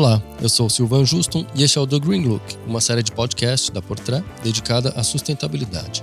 Olá, eu sou o Silvan Juston e este é o The Green Look, uma série de podcasts da Portrait dedicada à sustentabilidade.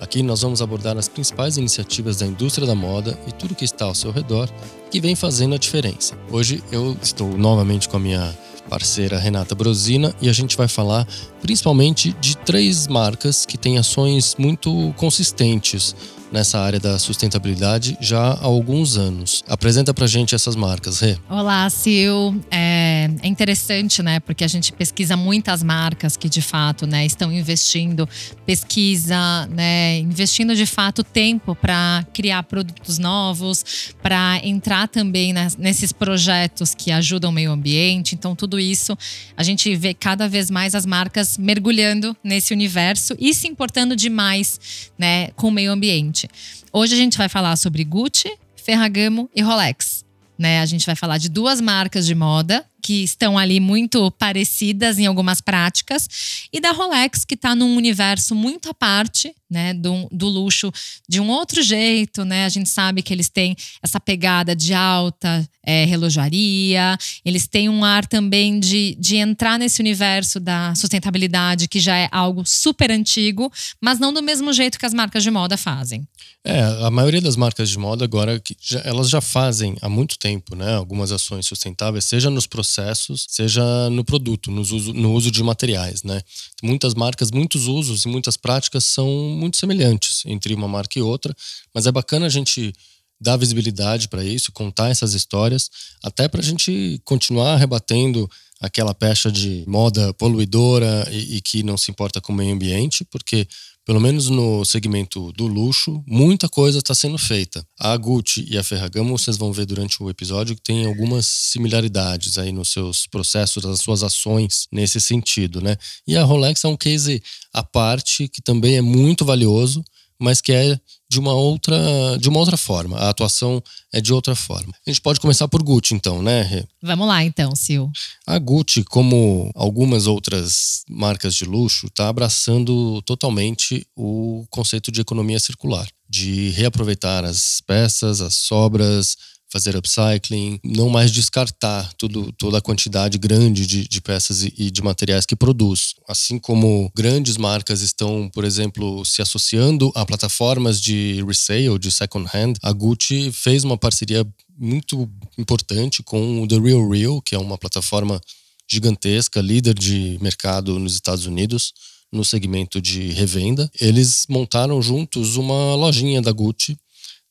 Aqui nós vamos abordar as principais iniciativas da indústria da moda e tudo que está ao seu redor que vem fazendo a diferença. Hoje eu estou novamente com a minha parceira Renata Brosina e a gente vai falar principalmente de três marcas que têm ações muito consistentes nessa área da sustentabilidade já há alguns anos. Apresenta pra gente essas marcas, Rê. Olá, Sil. É, é, interessante, né? Porque a gente pesquisa muitas marcas que de fato, né, estão investindo, pesquisa, né, investindo de fato tempo para criar produtos novos, para entrar também nesses projetos que ajudam o meio ambiente. Então, tudo isso a gente vê cada vez mais as marcas mergulhando nesse universo e se importando demais, né, com o meio ambiente. Hoje a gente vai falar sobre Gucci, Ferragamo e Rolex. Né? A gente vai falar de duas marcas de moda que estão ali muito parecidas em algumas práticas, e da Rolex, que está num universo muito à parte, né, do, do luxo de um outro jeito, né? A gente sabe que eles têm essa pegada de alta é, relojaria, eles têm um ar também de, de entrar nesse universo da sustentabilidade, que já é algo super antigo, mas não do mesmo jeito que as marcas de moda fazem. É, a maioria das marcas de moda agora, já, elas já fazem há muito tempo, né? Algumas ações sustentáveis, seja nos processos processos, seja no produto, no uso, no uso de materiais, né? Muitas marcas, muitos usos e muitas práticas são muito semelhantes entre uma marca e outra, mas é bacana a gente dar visibilidade para isso, contar essas histórias, até para a gente continuar rebatendo aquela pecha de moda poluidora e, e, que não se importa com o meio ambiente, porque pelo menos no segmento do luxo, muita coisa está sendo feita. A Gucci e a Ferragamo, vocês vão ver durante o episódio que tem algumas similaridades aí nos seus processos, nas suas ações nesse sentido, né? E a Rolex é um case à parte que também é muito valioso, mas que é de uma outra de uma outra forma. A atuação é de outra forma. A gente pode começar por Gucci, então, né, Rê? Vamos lá, então, Sil. A Gucci, como algumas outras marcas de luxo, está abraçando totalmente o conceito de economia circular, de reaproveitar as peças, as sobras, fazer upcycling, não mais descartar tudo, toda a quantidade grande de, de peças e, e, de materiais que produz. Assim como grandes marcas estão, por exemplo, se associando a plataformas de resale, de second hand, a Gucci fez uma parceria muito importante com o The Real Real, que é uma plataforma gigantesca, líder de mercado nos Estados Unidos no segmento de revenda. Eles montaram juntos uma lojinha da Gucci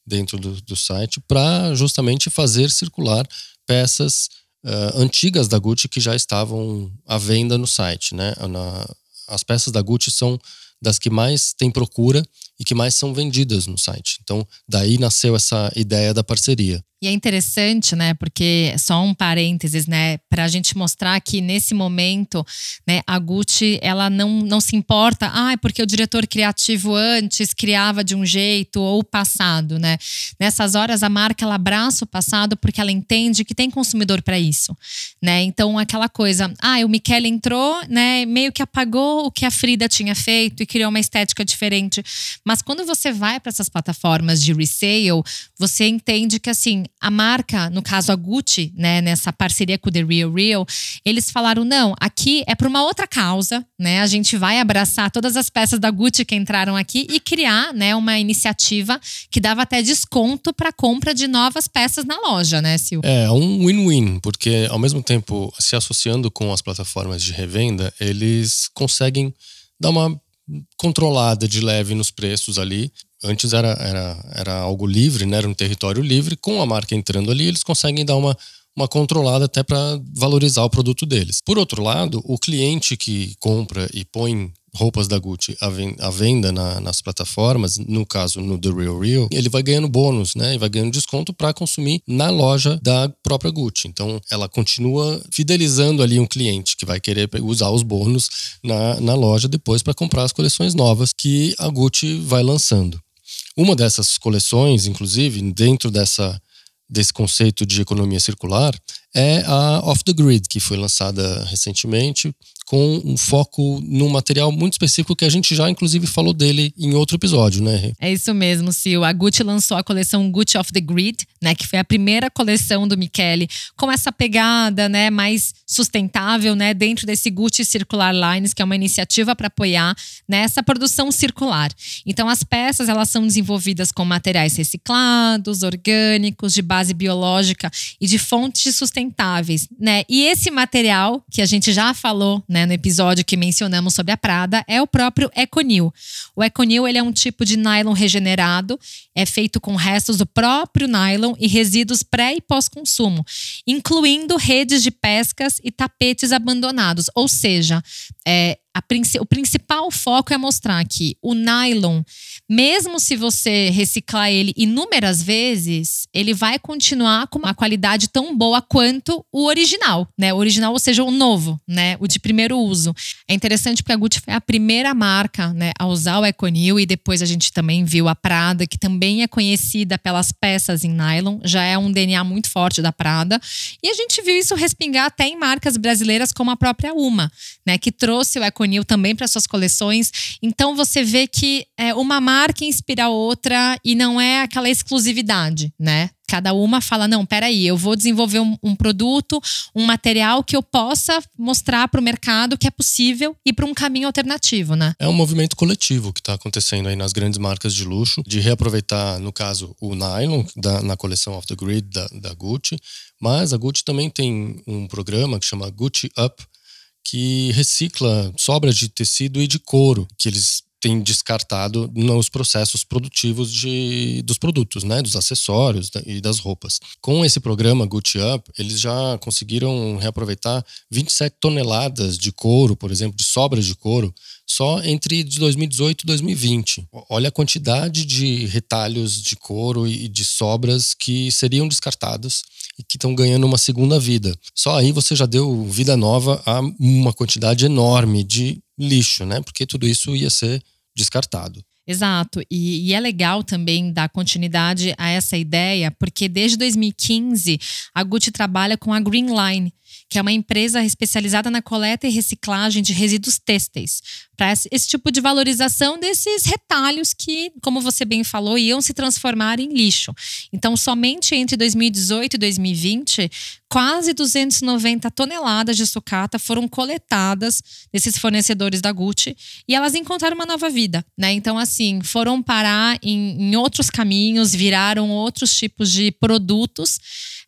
dentro do, do site para justamente fazer circular peças uh, antigas da Gucci que já estavam à venda no site. Né? Na, as peças da Gucci são das que mais tem procura e que mais são vendidas no site. Então, daí nasceu essa ideia da parceria. E é interessante, né? Porque só um parênteses, né? Para a gente mostrar que nesse momento, né? A Gucci ela não, não se importa, ah, é porque o diretor criativo antes criava de um jeito ou o passado, né? Nessas horas a marca ela abraça o passado porque ela entende que tem consumidor para isso, né? Então aquela coisa, ah, o Michele entrou, né? Meio que apagou o que a Frida tinha feito e criou uma estética diferente. Mas quando você vai para essas plataformas de resale, você entende que assim a marca, no caso a Gucci, né, nessa parceria com o The Real Real, eles falaram: não, aqui é para uma outra causa, né? A gente vai abraçar todas as peças da Gucci que entraram aqui e criar, né, uma iniciativa que dava até desconto para compra de novas peças na loja, né, Sil? É, um win-win, porque ao mesmo tempo se associando com as plataformas de revenda, eles conseguem dar uma controlada de leve nos preços ali Antes era, era, era algo livre, né? era um território livre. Com a marca entrando ali, eles conseguem dar uma, uma controlada até para valorizar o produto deles. Por outro lado, o cliente que compra e põe roupas da Gucci à venda na, nas plataformas, no caso no The Real Real, ele vai ganhando bônus, né? E vai ganhando desconto para consumir na loja da própria Gucci. Então, ela continua fidelizando ali um cliente que vai querer usar os bônus na, na loja depois para comprar as coleções novas que a Gucci vai lançando. Uma dessas coleções, inclusive, dentro dessa, desse conceito de economia circular, é a Off the Grid, que foi lançada recentemente com um foco num material muito específico que a gente já, inclusive, falou dele em outro episódio, né? É isso mesmo, Sil. A Gucci lançou a coleção Gucci Off the Grid, né? Que foi a primeira coleção do Michele com essa pegada, né? Mais sustentável, né? Dentro desse Gucci Circular Lines, que é uma iniciativa para apoiar nessa né, produção circular. Então, as peças, elas são desenvolvidas com materiais reciclados, orgânicos, de base biológica e de fontes sustentáveis, né? E esse material, que a gente já falou, né, no episódio que mencionamos sobre a Prada, é o próprio Econil. O Econil ele é um tipo de nylon regenerado, é feito com restos do próprio nylon e resíduos pré e pós-consumo, incluindo redes de pescas e tapetes abandonados. Ou seja, é, o principal foco é mostrar que o nylon, mesmo se você reciclar ele inúmeras vezes, ele vai continuar com uma qualidade tão boa quanto o original, né? O original, ou seja, o novo, né? O de primeiro uso. É interessante porque a Gucci foi a primeira marca, né, a usar o Econil e depois a gente também viu a Prada, que também é conhecida pelas peças em nylon, já é um DNA muito forte da Prada. E a gente viu isso respingar até em marcas brasileiras como a própria Uma, né, que trouxe o Econil Conil também para suas coleções. Então você vê que é, uma marca inspira outra e não é aquela exclusividade, né? Cada uma fala: não, peraí, eu vou desenvolver um, um produto, um material que eu possa mostrar para o mercado que é possível e para um caminho alternativo, né? É um movimento coletivo que está acontecendo aí nas grandes marcas de luxo, de reaproveitar, no caso, o nylon da, na coleção Off the Grid da, da Gucci, mas a Gucci também tem um programa que chama Gucci Up, que recicla sobras de tecido e de couro que eles têm descartado nos processos produtivos de, dos produtos, né, dos acessórios e das roupas. Com esse programa Gucci Up, eles já conseguiram reaproveitar 27 toneladas de couro, por exemplo, de sobras de couro, só entre 2018 e 2020. Olha a quantidade de retalhos de couro e de sobras que seriam descartadas e que estão ganhando uma segunda vida. Só aí você já deu vida nova a uma quantidade enorme de lixo, né? Porque tudo isso ia ser descartado. Exato, e, e, é legal também dar continuidade a essa ideia, porque desde 2015 a Gucci trabalha com a Green Line, que é uma empresa especializada na coleta e reciclagem de resíduos têxteis, para esse tipo de valorização desses retalhos que, como você bem falou, iam se transformar em lixo. Então, somente entre 2018 e 2020, quase 290 toneladas de sucata foram coletadas desses fornecedores da Gucci e elas encontraram uma nova vida, né? Então, assim, foram parar em, em outros caminhos, viraram outros tipos de produtos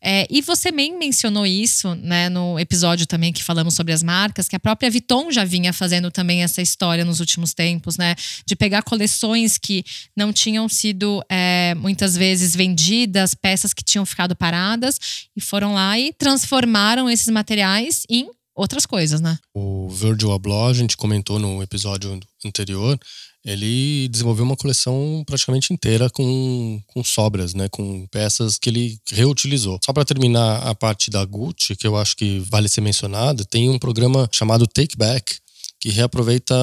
é, e você bem mencionou isso, né, no episódio também que falamos sobre as marcas, que a própria Vuitton já vinha fazendo também essa história nos últimos tempos, né, de pegar coleções que não tinham sido é, muitas vezes vendidas, peças que tinham ficado paradas e foram lá e transformaram esses materiais em outras coisas, né? O Virgil Abloh, a gente comentou no episódio anterior, ele desenvolveu uma coleção praticamente inteira com, com sobras, né, com peças que ele reutilizou. Só para terminar a parte da Gucci, que eu acho que vale ser mencionada, tem um programa chamado Take Back, que reaproveita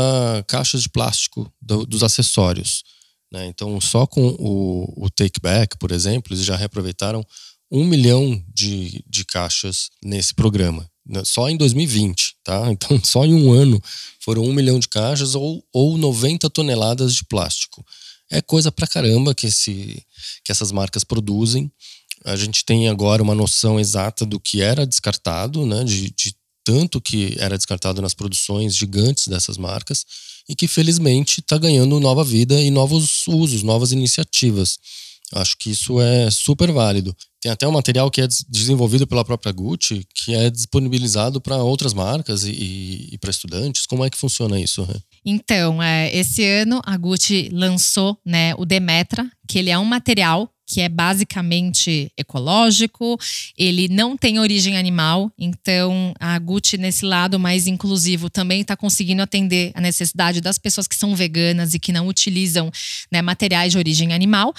caixas de plástico do, dos acessórios. Né? Então, só com o, o Take Back, por exemplo, eles já reaproveitaram um milhão de, de caixas nesse programa. Né? Só em 2020, tá? Então, só em um ano foram um milhão de caixas ou, ou 90 toneladas de plástico. É coisa pra caramba que, esse, que essas marcas produzem. A gente tem agora uma noção exata do que era descartado, né? De, de tanto que era descartado nas produções gigantes dessas marcas e que felizmente está ganhando nova vida e novos usos, novas iniciativas. Acho que isso é super válido. Tem até um material que é desenvolvido pela própria Gucci, que é disponibilizado para outras marcas e, e para estudantes. Como é que funciona isso? Então, é, esse ano a Gucci lançou né, o Demetra, que ele é um material que é basicamente ecológico, ele não tem origem animal, então a Gucci, nesse lado mais inclusivo, também está conseguindo atender a necessidade das pessoas que são veganas e que não utilizam né, materiais de origem animal.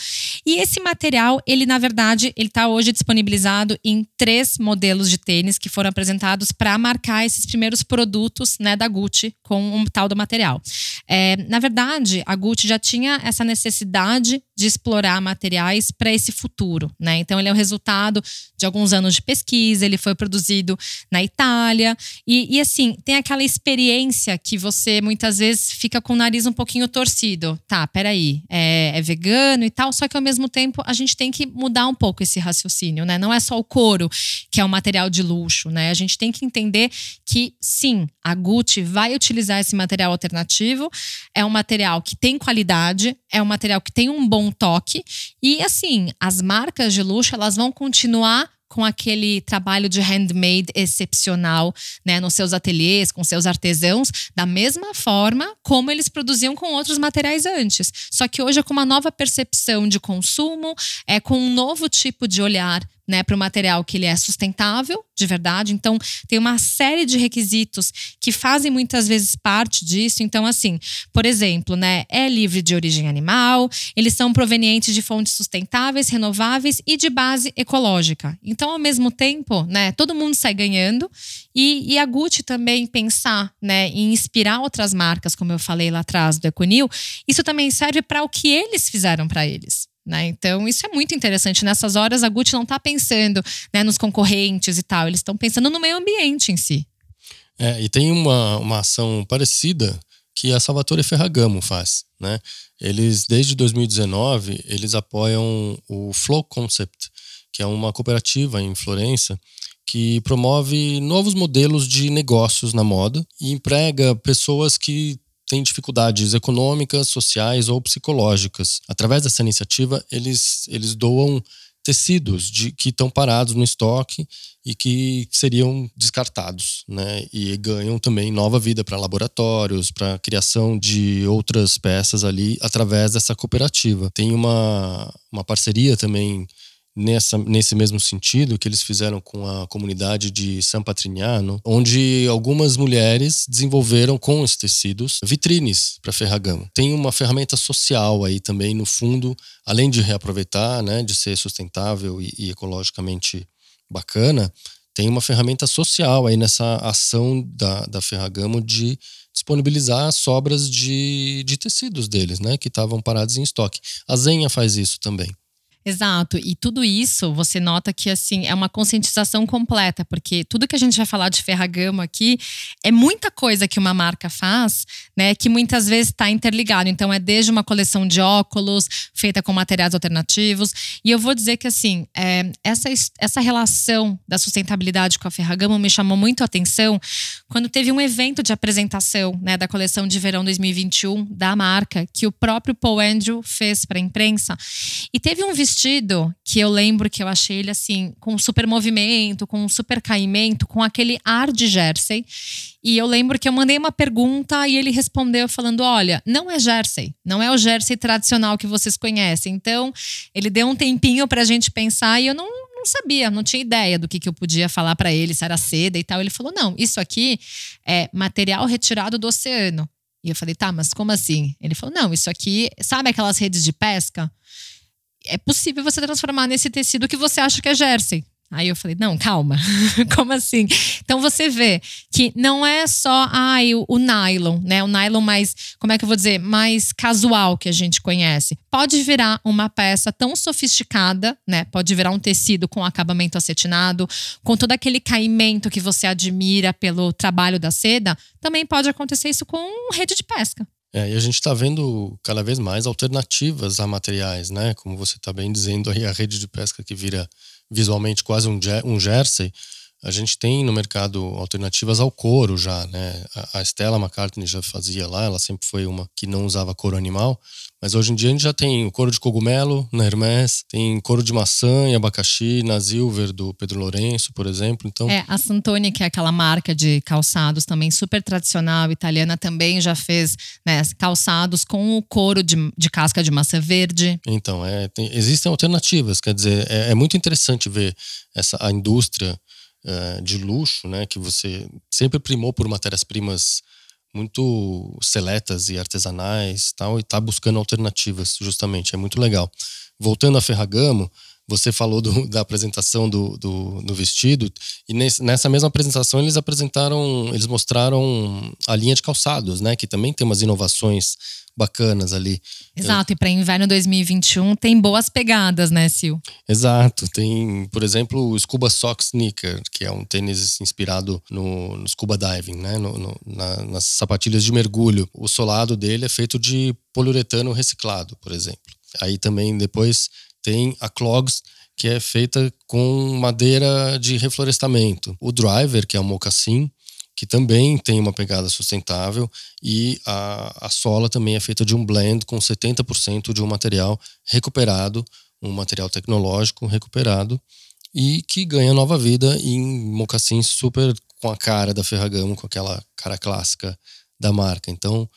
E esse material, ele, na verdade, ele está hoje disponibilizado em três modelos de tênis que foram apresentados para marcar esses primeiros produtos né, da Gucci com um tal do material. É, na verdade, a Gucci já tinha essa necessidade de explorar materiais para esse futuro, né? Então ele é o resultado de alguns anos de pesquisa, ele foi produzido na Itália e, e assim tem aquela experiência que você muitas vezes fica com o nariz um pouquinho torcido. Tá, peraí, é, é vegano e tal, só que ao mesmo tempo a gente tem que mudar um pouco esse raciocínio, né? Não é só o couro que é um material de luxo, né? A gente tem que entender que sim, a Gucci vai utilizar esse material alternativo, é um material que tem qualidade, é um material que tem um bom toque e assim, as marcas de luxo elas vão continuar com aquele trabalho de handmade excepcional, né, nos seus ateliês, com seus artesãos, da mesma forma como eles produziam com outros materiais antes. Só que hoje é com uma nova percepção de consumo, é com um novo tipo de olhar né, para o material que ele é sustentável, de verdade. Então, tem uma série de requisitos que fazem muitas vezes parte disso. Então, assim, por exemplo, né, é livre de origem animal, eles são provenientes de fontes sustentáveis, renováveis e de base ecológica. Então, ao mesmo tempo, né, todo mundo sai ganhando e, e a Gucci também pensar, né, em inspirar outras marcas, como eu falei lá atrás do Econil, isso também serve para o que eles fizeram para eles. Né? Então, isso é muito interessante. Nessas horas, a Gucci não está pensando né, nos concorrentes e tal, eles estão pensando no meio ambiente em si. É, e tem uma, uma ação parecida que a Salvatore Ferragamo faz. Né? Eles, desde 2019, eles apoiam o Flow Concept, que é uma cooperativa em Florença que promove novos modelos de negócios na moda e emprega pessoas que têm dificuldades econômicas, sociais ou psicológicas. Através dessa iniciativa, eles, eles doam tecidos de, que estão parados no estoque e que seriam descartados, né? E ganham também nova vida para laboratórios, para criação de outras peças ali através dessa cooperativa. Tem uma, uma parceria também nessa, nesse mesmo sentido que eles fizeram com a comunidade de San Patrignano, onde algumas mulheres desenvolveram com os tecidos vitrines para Ferragamo. Tem uma ferramenta social aí também no fundo, além de reaproveitar, né, de ser sustentável e, e ecologicamente bacana, tem uma ferramenta social aí nessa ação da, da Ferragamo de disponibilizar sobras de, de tecidos deles, né, que estavam parados em estoque. A Zenha faz isso também. Exato. E tudo isso você nota que assim é uma conscientização completa, porque tudo que a gente vai falar de Ferragamo aqui é muita coisa que uma marca faz, né, que muitas vezes está interligado. Então é desde uma coleção de óculos feita com materiais alternativos. E eu vou dizer que assim é, essa essa relação da sustentabilidade com a Ferragamo me chamou muito a atenção quando teve um evento de apresentação, né, da coleção de verão 2021 da marca que o próprio Paul Andrew fez para a imprensa e teve um vestido que eu lembro que eu achei ele assim, com super movimento, com super caimento, com aquele ar de jersey. E eu lembro que eu mandei uma pergunta e ele respondeu falando: Olha, não é jersey, não é o jersey tradicional que vocês conhecem. Então, ele deu um tempinho pra gente pensar e eu não, não sabia, não tinha ideia do que, que eu podia falar para ele, se era seda e tal. Ele falou: Não, isso aqui é material retirado do oceano. E eu falei: Tá, mas como assim? Ele falou: Não, isso aqui, sabe aquelas redes de pesca? É possível você transformar nesse tecido que você acha que é jersey. Aí eu falei, não, calma, como assim? Então você vê que não é só ai, o, o, nylon, né? O nylon mais, como é que eu vou dizer, mais casual que a gente conhece. Pode virar uma peça tão sofisticada, né? Pode virar um tecido com acabamento acetinado, com todo aquele caimento que você admira pelo trabalho da seda. Também pode acontecer isso com rede de pesca. É, e a gente está vendo cada vez mais alternativas a materiais, né? Como você está bem dizendo aí, a rede de pesca que vira visualmente quase um, um jersey. A gente tem no mercado alternativas ao couro já, né? A Stella McCartney já fazia lá, ela sempre foi uma que não usava couro animal, mas hoje em dia a gente já tem o couro de cogumelo na Hermès, tem couro de maçã e abacaxi na Silver do Pedro Lourenço, por exemplo. Então, é, a Santoni, que é aquela marca de calçados também super tradicional, italiana, também já fez né, calçados com o couro de, de casca de maçã verde. Então, é, tem, existem alternativas, quer dizer, é, é, muito interessante ver essa, a indústria é, de luxo, né, que você sempre primou por matérias-primas muito seletas e artesanais tal, e está buscando alternativas, justamente. É muito legal. Voltando a Ferragamo, você falou do, da apresentação do, do, do vestido, e nessa mesma apresentação eles apresentaram, eles mostraram a linha de calçados, né? Que também tem umas inovações bacanas ali. Exato, Eu... e para inverno 2021 tem boas pegadas, né, Sil? Exato, tem, por exemplo, o Scuba Sock Sneaker, que é um tênis inspirado no, no scuba diving, né, no, no, na, nas sapatilhas de mergulho. O solado dele é feito de poliuretano reciclado, por exemplo. Aí também depois tem a Clogs, que é feita com madeira de reflorestamento. O driver, que é o mocassim, que também tem uma pegada sustentável, e a, a sola também é feita de um blend com 70% de um material recuperado, um material tecnológico recuperado, e que ganha nova vida em mocassins super com a cara da Ferragamo, com aquela cara clássica da marca. Então,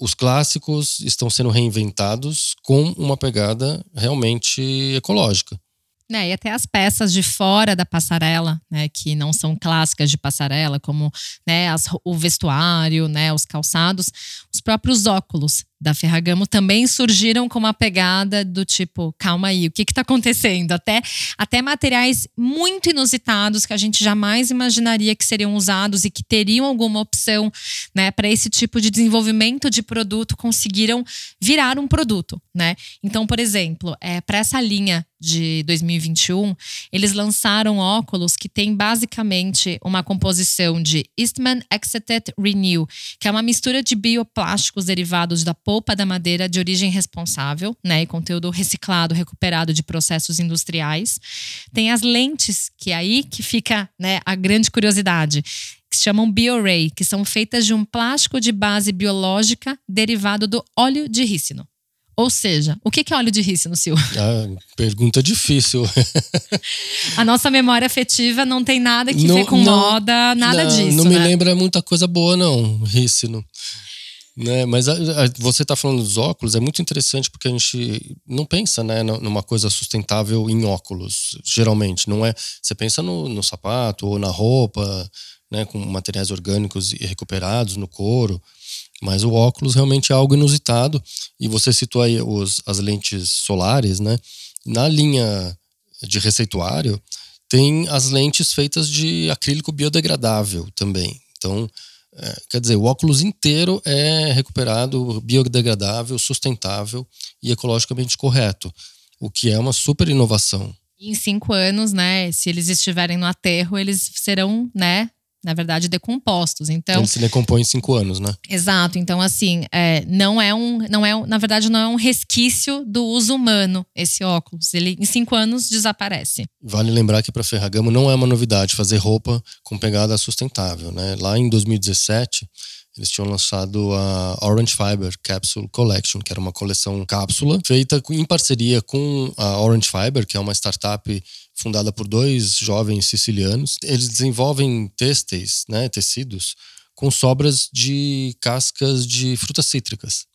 os clássicos estão sendo reinventados com uma pegada realmente ecológica. É, e até as peças de fora da passarela, né, que não são clássicas de passarela, como né, as, o vestuário, né, os calçados, os próprios óculos da Ferragamo também surgiram com uma pegada do tipo, calma aí, o que está acontecendo? Até, até materiais muito inusitados que a gente jamais imaginaria que seriam usados e que teriam alguma opção né, para esse tipo de desenvolvimento de produto conseguiram virar um produto. Né? Então, por exemplo, é, para essa linha de 2021, eles lançaram óculos que tem basicamente uma composição de Eastman Exeted Renew, que é uma mistura de bioplásticos derivados da polpa da madeira de origem responsável, né, e conteúdo reciclado, recuperado de processos industriais. Tem as lentes, que é aí que fica, né, a grande curiosidade que se chamam BioRay, que são feitas de um plástico de base biológica derivado do óleo de rícino. Ou seja, o que é óleo de rícino, Sil? Ah, pergunta difícil. a nossa memória afetiva não tem nada que não, ver com não, moda, nada não, disso. Não né? me lembra muita coisa boa, não, rícino. Né? Mas a, a, você está falando dos óculos, é muito interessante porque a gente não pensa né, numa coisa sustentável em óculos, geralmente. Não é. Você pensa no, no sapato ou na roupa, né, com materiais orgânicos e recuperados no couro. Mas o óculos realmente é algo inusitado. E você citou aí os, as lentes solares, né? Na linha de receituário, tem as lentes feitas de acrílico biodegradável também. Então, é, quer dizer, o óculos inteiro é recuperado, biodegradável, sustentável e ecologicamente correto, o que é uma super inovação. Em cinco anos, né? Se eles estiverem no aterro, eles serão, né? Na verdade, decompostos. Então, ele se decompõe em cinco anos, né? Exato. Então, assim, é, não é um, não é, na verdade, não é um resquício do uso humano esse óculos. Ele em cinco anos desaparece. Vale lembrar que para Ferragamo não é uma novidade fazer roupa com pegada sustentável, né? Lá em 2017 eles tinham lançado a Orange Fiber Capsule Collection, que era uma coleção cápsula feita em parceria com a Orange Fiber, que é uma startup fundada por dois jovens sicilianos. Eles desenvolvem têxteis, né, tecidos, com sobras de cascas de frutas cítricas,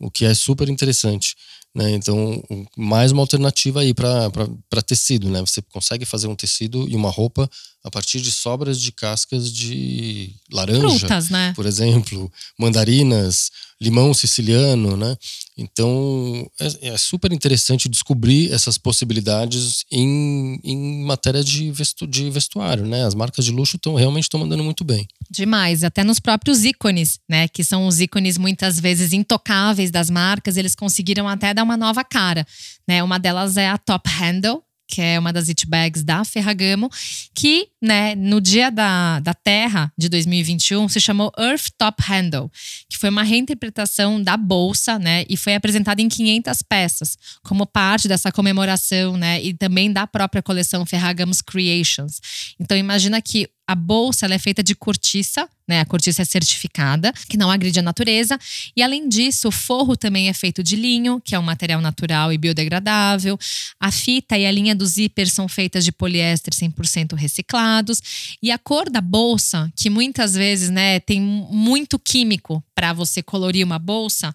o que é super interessante. Né? Então, mais uma alternativa aí para tecido. Né? Você consegue fazer um tecido e uma roupa a partir de sobras de cascas de laranja, Frutas, né? por exemplo, mandarinas, limão siciliano, né? Então é, é, super interessante descobrir essas possibilidades em, em matéria de, vestu, de vestuário, né? As marcas de luxo estão realmente estão mandando muito bem. Demais, até nos próprios ícones, né? Que são os ícones muitas vezes intocáveis das marcas, eles conseguiram até dar uma nova cara, né? Uma delas é a Top Handle, que é uma das it bags da Ferragamo, que, né, no dia da, da Terra de 2021 se chamou Earth Top Handle, que foi uma reinterpretação da bolsa, né, e foi apresentada em 500 peças, como parte dessa comemoração, né, e também da própria coleção Ferragamos Creations. Então imagina que a bolsa é feita de cortiça, né? A cortiça é certificada, que não agride a natureza. E além disso, o forro também é feito de linho, que é um material natural e biodegradável. A fita e a linha do zíper são feitas de poliéster 100% reciclados. E a cor da bolsa, que muitas vezes, né, tem muito químico para você colorir uma bolsa,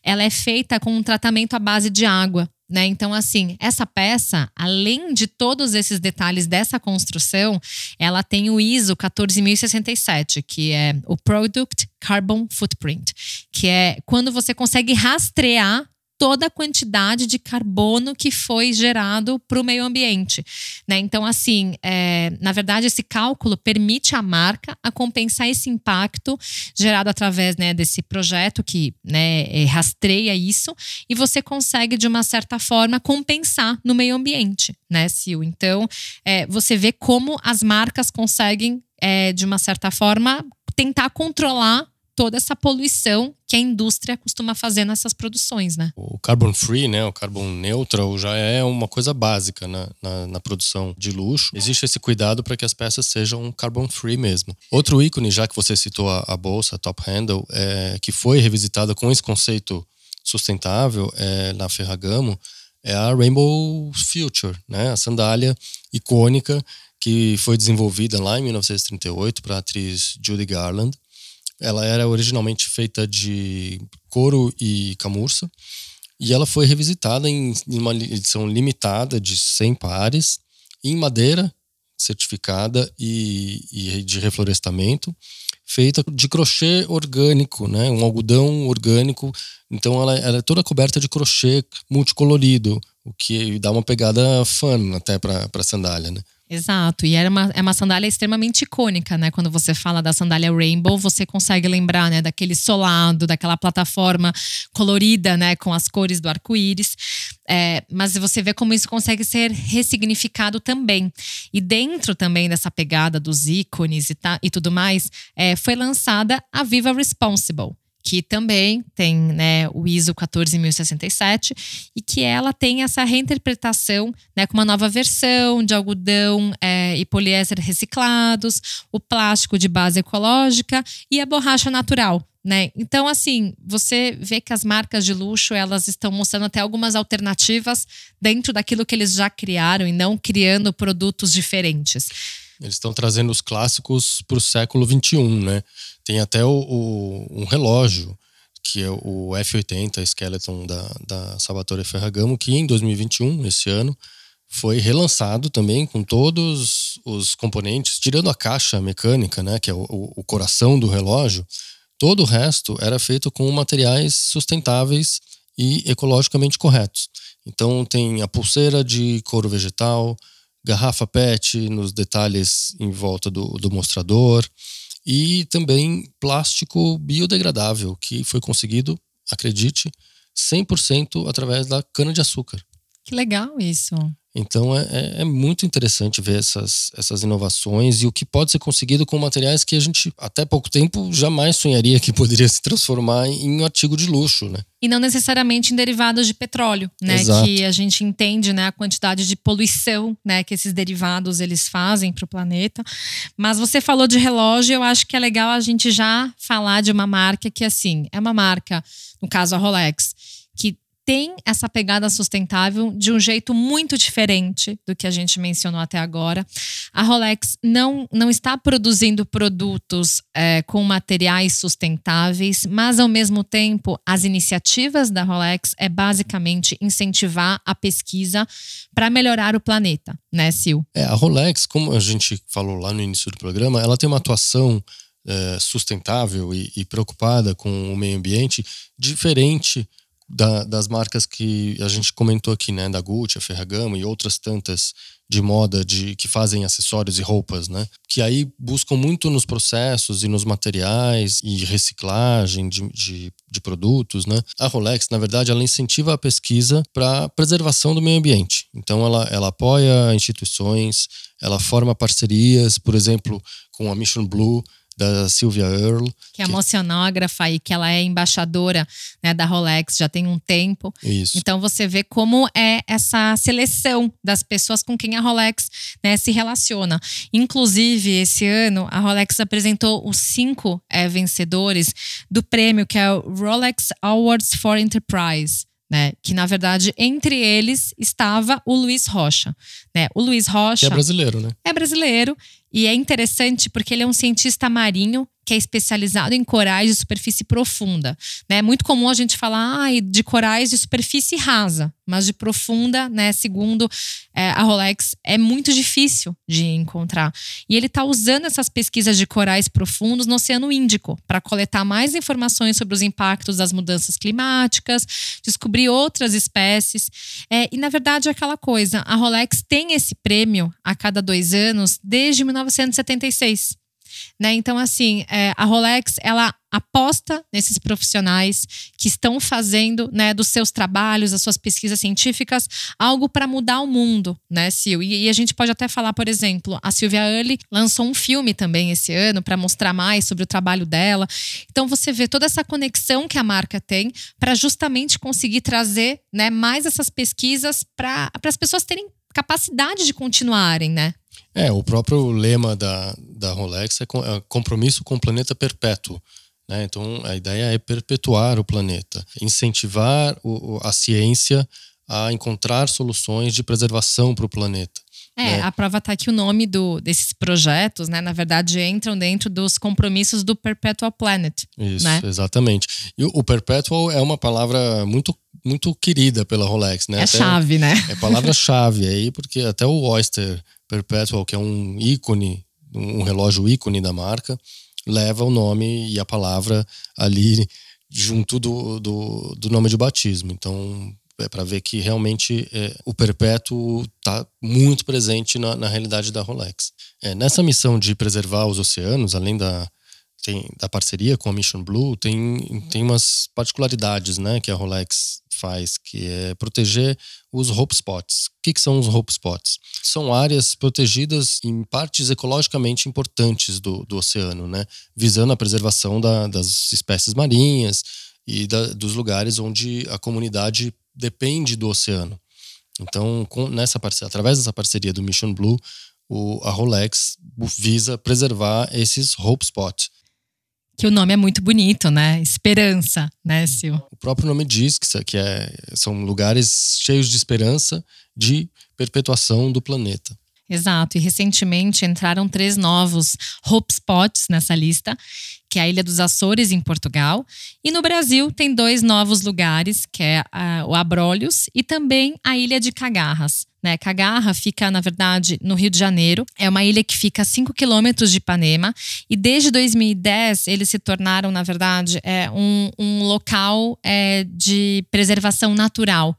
ela é feita com um tratamento à base de água. Né? Então, assim, essa peça, além de todos esses detalhes dessa construção, ela tem o ISO 14067, que é o Product Carbon Footprint, que é quando você consegue rastrear toda a quantidade de carbono que foi gerado para o meio ambiente. Né? Então, assim, é, na verdade, esse cálculo permite à marca a compensar esse impacto gerado através né, desse projeto que né, é, rastreia isso e você consegue, de uma certa forma, compensar no meio ambiente, né, Sil? Então, é, você vê como as marcas conseguem, é, de uma certa forma, tentar controlar toda essa poluição que a indústria costuma fazer nessas produções, né? O carbon free, né, o carbon neutral já é uma coisa básica na, na, na produção de luxo. Existe esse cuidado para que as peças sejam carbon free mesmo. Outro ícone, já que você citou a, a bolsa a Top Handle, é, que foi revisitada com esse conceito sustentável é, na Ferragamo, é a Rainbow Future, né, a sandália icônica que foi desenvolvida lá em 1938 para a atriz Judy Garland ela era originalmente feita de couro e camurça e ela foi revisitada em, uma edição limitada de 100 pares em madeira certificada e, e, de reflorestamento, feita de crochê orgânico, né? um algodão orgânico. Então ela, ela é toda coberta de crochê multicolorido, o que dá uma pegada fun até para a sandália. Né? Exato, e era uma, é uma sandália extremamente icônica, né? Quando você fala da sandália Rainbow, você consegue lembrar, né, daquele solado, daquela plataforma colorida, né, com as cores do arco-íris. É, mas você vê como isso consegue ser ressignificado também. E dentro também dessa pegada dos ícones e, tá, e tudo mais, é, foi lançada a Viva Responsible que também tem né, o ISO 14067 e que ela tem essa reinterpretação né, com uma nova versão de algodão é, e poliéster reciclados, o plástico de base ecológica e a borracha natural. Né? Então, assim, você vê que as marcas de luxo elas estão mostrando até algumas alternativas dentro daquilo que eles já criaram e não criando produtos diferentes. Eles estão trazendo os clássicos para o século XXI, né? Tem até o, o, um relógio, que é o F80 Skeleton da, da Salvatore Ferragamo, que em 2021, esse ano, foi relançado também com todos os componentes, tirando a caixa mecânica, né, que é o, o coração do relógio, todo o resto era feito com materiais sustentáveis e ecologicamente corretos. Então tem a pulseira de couro vegetal, garrafa PET nos detalhes em volta do, do mostrador e também plástico biodegradável, que foi conseguido, acredite, 100% através da cana-de-açúcar. Que legal isso. Então é, é, é, muito interessante ver essas, essas inovações e o que pode ser conseguido com materiais que a gente, até pouco tempo, jamais sonharia que poderia se transformar em um artigo de luxo, né? E não necessariamente em derivados de petróleo, né? Exato. Que a gente entende né, a quantidade de poluição né, que esses derivados eles fazem para o planeta. Mas você falou de relógio, eu acho que é legal a gente já falar de uma marca que, assim, é uma marca, no caso a Rolex, que tem essa pegada sustentável de um jeito muito diferente do que a gente mencionou até agora. A Rolex não, não está produzindo produtos é, com materiais sustentáveis, mas ao mesmo tempo as iniciativas da Rolex é basicamente incentivar a pesquisa para melhorar o planeta, né, Sil? É, a Rolex, como a gente falou lá no início do programa, ela tem uma atuação é, sustentável e, e preocupada com o meio ambiente diferente da, das marcas que a gente comentou aqui, né? Da Gucci, a Ferragamo e outras tantas de moda de que fazem acessórios e roupas, né? Que aí buscam muito nos processos e nos materiais e reciclagem de, de, de produtos, né? A Rolex, na verdade, ela incentiva a pesquisa para preservação do meio ambiente. Então, ela, ela apoia instituições, ela forma parcerias, por exemplo, com a Mission Blue da Sylvia Earle. Que é uma oceanógrafa e que ela é embaixadora né, da Rolex já tem um tempo. Isso. Então você vê como é essa seleção das pessoas com quem a Rolex né, se relaciona. Inclusive, esse ano, a Rolex apresentou os cinco é, vencedores do prêmio que é o Rolex Awards for Enterprise né? Que na verdade entre eles estava o Luiz Rocha, né? O Luiz Rocha que é brasileiro, né? É brasileiro e é interessante porque ele é um cientista marinho que é especializado em corais de superfície profunda. Né? É muito comum a gente falar ah, de corais de superfície rasa, mas de profunda, né? Segundo é, a Rolex, é muito difícil de encontrar. E ele está usando essas pesquisas de corais profundos no Oceano Índico para coletar mais informações sobre os impactos das mudanças climáticas, descobrir outras espécies. É, e na verdade é aquela coisa: a Rolex tem esse prêmio a cada dois anos desde 1976. Né? Então, assim, é, a Rolex ela aposta nesses profissionais que estão fazendo né, dos seus trabalhos, das suas pesquisas científicas, algo para mudar o mundo, né, Sil? E, e, a gente pode até falar, por exemplo, a Sylvia Early lançou um filme também esse ano para mostrar mais sobre o trabalho dela. Então você vê toda essa conexão que a marca tem para justamente conseguir trazer né, mais essas pesquisas para as pessoas terem capacidade de continuarem, né? É, o próprio lema da, da Rolex é, é compromisso com o planeta perpétuo. Né? Então, a ideia é perpetuar o planeta, incentivar o, a ciência a encontrar soluções de preservação para o planeta. É, né? a prova está que o nome do, desses projetos, né, na verdade, entram dentro dos compromissos do Perpetual Planet. Isso, né? exatamente. E o, o Perpetual é uma palavra muito muito querida pela Rolex, né? É até, chave, né? É palavra-chave aí, porque até o Oyster Perpetual, que é um ícone, um relógio ícone da marca, leva o nome e a palavra ali junto do, do, do nome de batismo. Então, é para ver que realmente é, o perpétuo está muito presente na, na, realidade da Rolex. É, nessa missão de preservar os oceanos, além da, tem, da parceria com a Mission Blue, tem, tem umas particularidades né, que a Rolex faz, que é proteger os hope spots. O que, que são os hope spots? São áreas protegidas em partes ecologicamente importantes do, do oceano, né? visando a preservação da, das espécies marinhas e da, dos lugares onde a comunidade depende do oceano. Então, com, nessa parceria, através dessa parceria do Mission Blue, o, a Rolex visa preservar esses hope spots que o nome é muito bonito, né? Esperança, né, Sil? O próprio nome diz que, que é, são lugares cheios de esperança de perpetuação do planeta. Exato, e recentemente entraram três novos Hope Spots nessa lista, que é a Ilha dos Açores, em Portugal. E no Brasil tem dois novos lugares, que é o Abrolhos e também a Ilha de Cagarras. Né? Cagarra fica, na verdade, no Rio de Janeiro. É uma ilha que fica a 5 quilômetros de Ipanema. E desde 2010, eles se tornaram, na verdade, é, um, um local é, de preservação natural.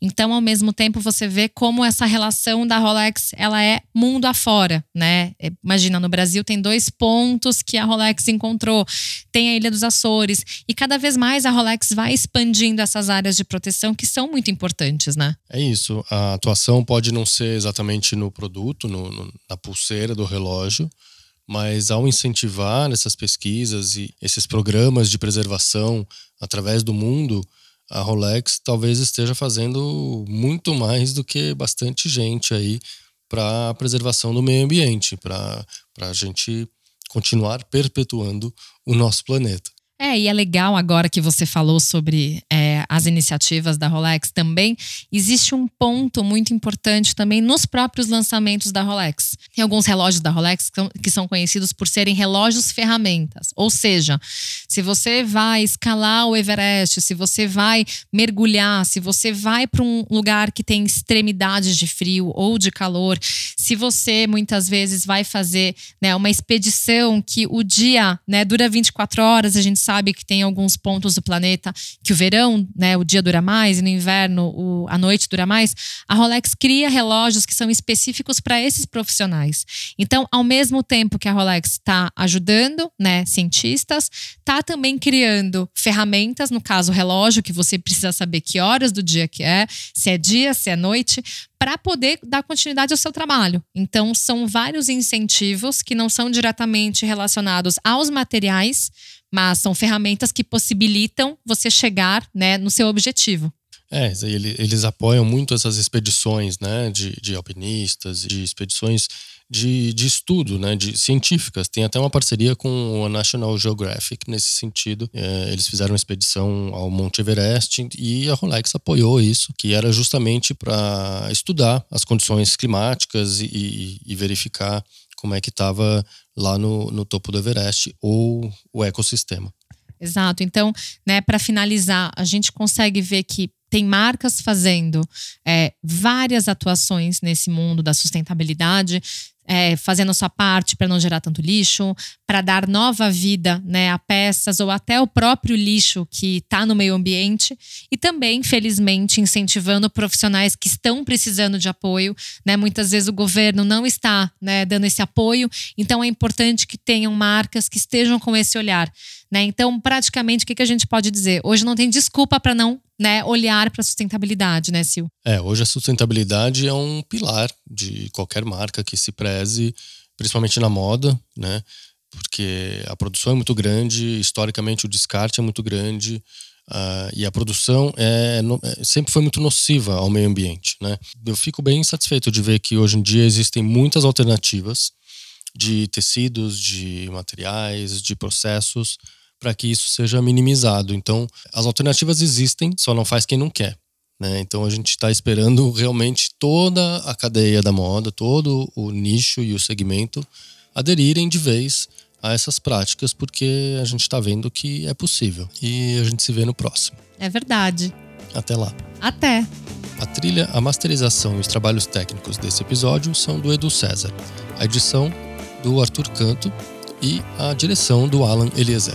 Então, ao mesmo tempo, você vê como essa relação da Rolex ela é mundo afora, né? É, imagina, no Brasil tem dois pontos que a Rolex encontrou. Tem a Ilha dos Açores. E cada vez mais a Rolex vai expandindo essas áreas de proteção que são muito importantes, né? É isso. A atuação pode não ser exatamente no produto, no, no, na pulseira do relógio, mas ao incentivar essas pesquisas e esses programas de preservação através do mundo, a Rolex talvez esteja fazendo muito mais do que bastante gente aí para a preservação do meio ambiente, para a gente continuar perpetuando o nosso planeta. É, e é legal agora que você falou sobre é, as iniciativas da Rolex também. Existe um ponto muito importante também nos próprios lançamentos da Rolex. Tem alguns relógios da Rolex que são conhecidos por serem relógios ferramentas. Ou seja, se você vai escalar o Everest, se você vai mergulhar, se você vai para um lugar que tem extremidades de frio ou de calor, se você muitas vezes vai fazer né, uma expedição que o dia né, dura 24 horas, a gente sabe que tem alguns pontos do planeta que o verão, né, o dia dura mais e no inverno o, a noite dura mais. A Rolex cria relógios que são específicos para esses profissionais. Então, ao mesmo tempo que a Rolex está ajudando, né, cientistas, está também criando ferramentas, no caso relógio que você precisa saber que horas do dia que é, se é dia, se é noite, para poder dar continuidade ao seu trabalho. Então, são vários incentivos que não são diretamente relacionados aos materiais, mas são ferramentas que possibilitam você chegar né, no seu objetivo. É, eles apoiam muito essas expedições né, de, de alpinistas, de expedições de, de estudo, né, de científicas. Tem até uma parceria com a National Geographic nesse sentido. É, eles fizeram uma expedição ao Monte Everest e a Rolex apoiou isso, que era justamente para estudar as condições climáticas e, e, e verificar como é que estava lá no, no topo do Everest ou o ecossistema. Exato. Então, né, para finalizar, a gente consegue ver que tem marcas fazendo é, várias atuações nesse mundo da sustentabilidade, é, fazendo a sua parte para não gerar tanto lixo, para dar nova vida né, a peças ou até o próprio lixo que está no meio ambiente e também, felizmente, incentivando profissionais que estão precisando de apoio. Né? Muitas vezes o governo não está né, dando esse apoio, então é importante que tenham marcas que estejam com esse olhar. Né? Então, praticamente, o que, que a gente pode dizer? Hoje não tem desculpa para não né, olhar para a sustentabilidade, né, Sil? É, hoje a sustentabilidade é um pilar de qualquer marca que se preze, principalmente na moda, né? Porque a produção é muito grande, historicamente o descarte é muito grande. Uh, e a produção é, é, sempre foi muito nociva ao meio ambiente. Né? Eu fico bem satisfeito de ver que hoje em dia existem muitas alternativas de tecidos, de materiais, de processos para que isso seja minimizado. Então, as alternativas existem, só não faz quem não quer. Né? Então, a gente está esperando realmente toda a cadeia da moda, todo o nicho e o segmento aderirem de vez a essas práticas, porque a gente está vendo que é possível. E a gente se vê no próximo. É verdade. Até lá. Até. A trilha, a masterização e os trabalhos técnicos desse episódio são do Edu César. A edição do Arthur Canto e a direção do Alan Eliezer.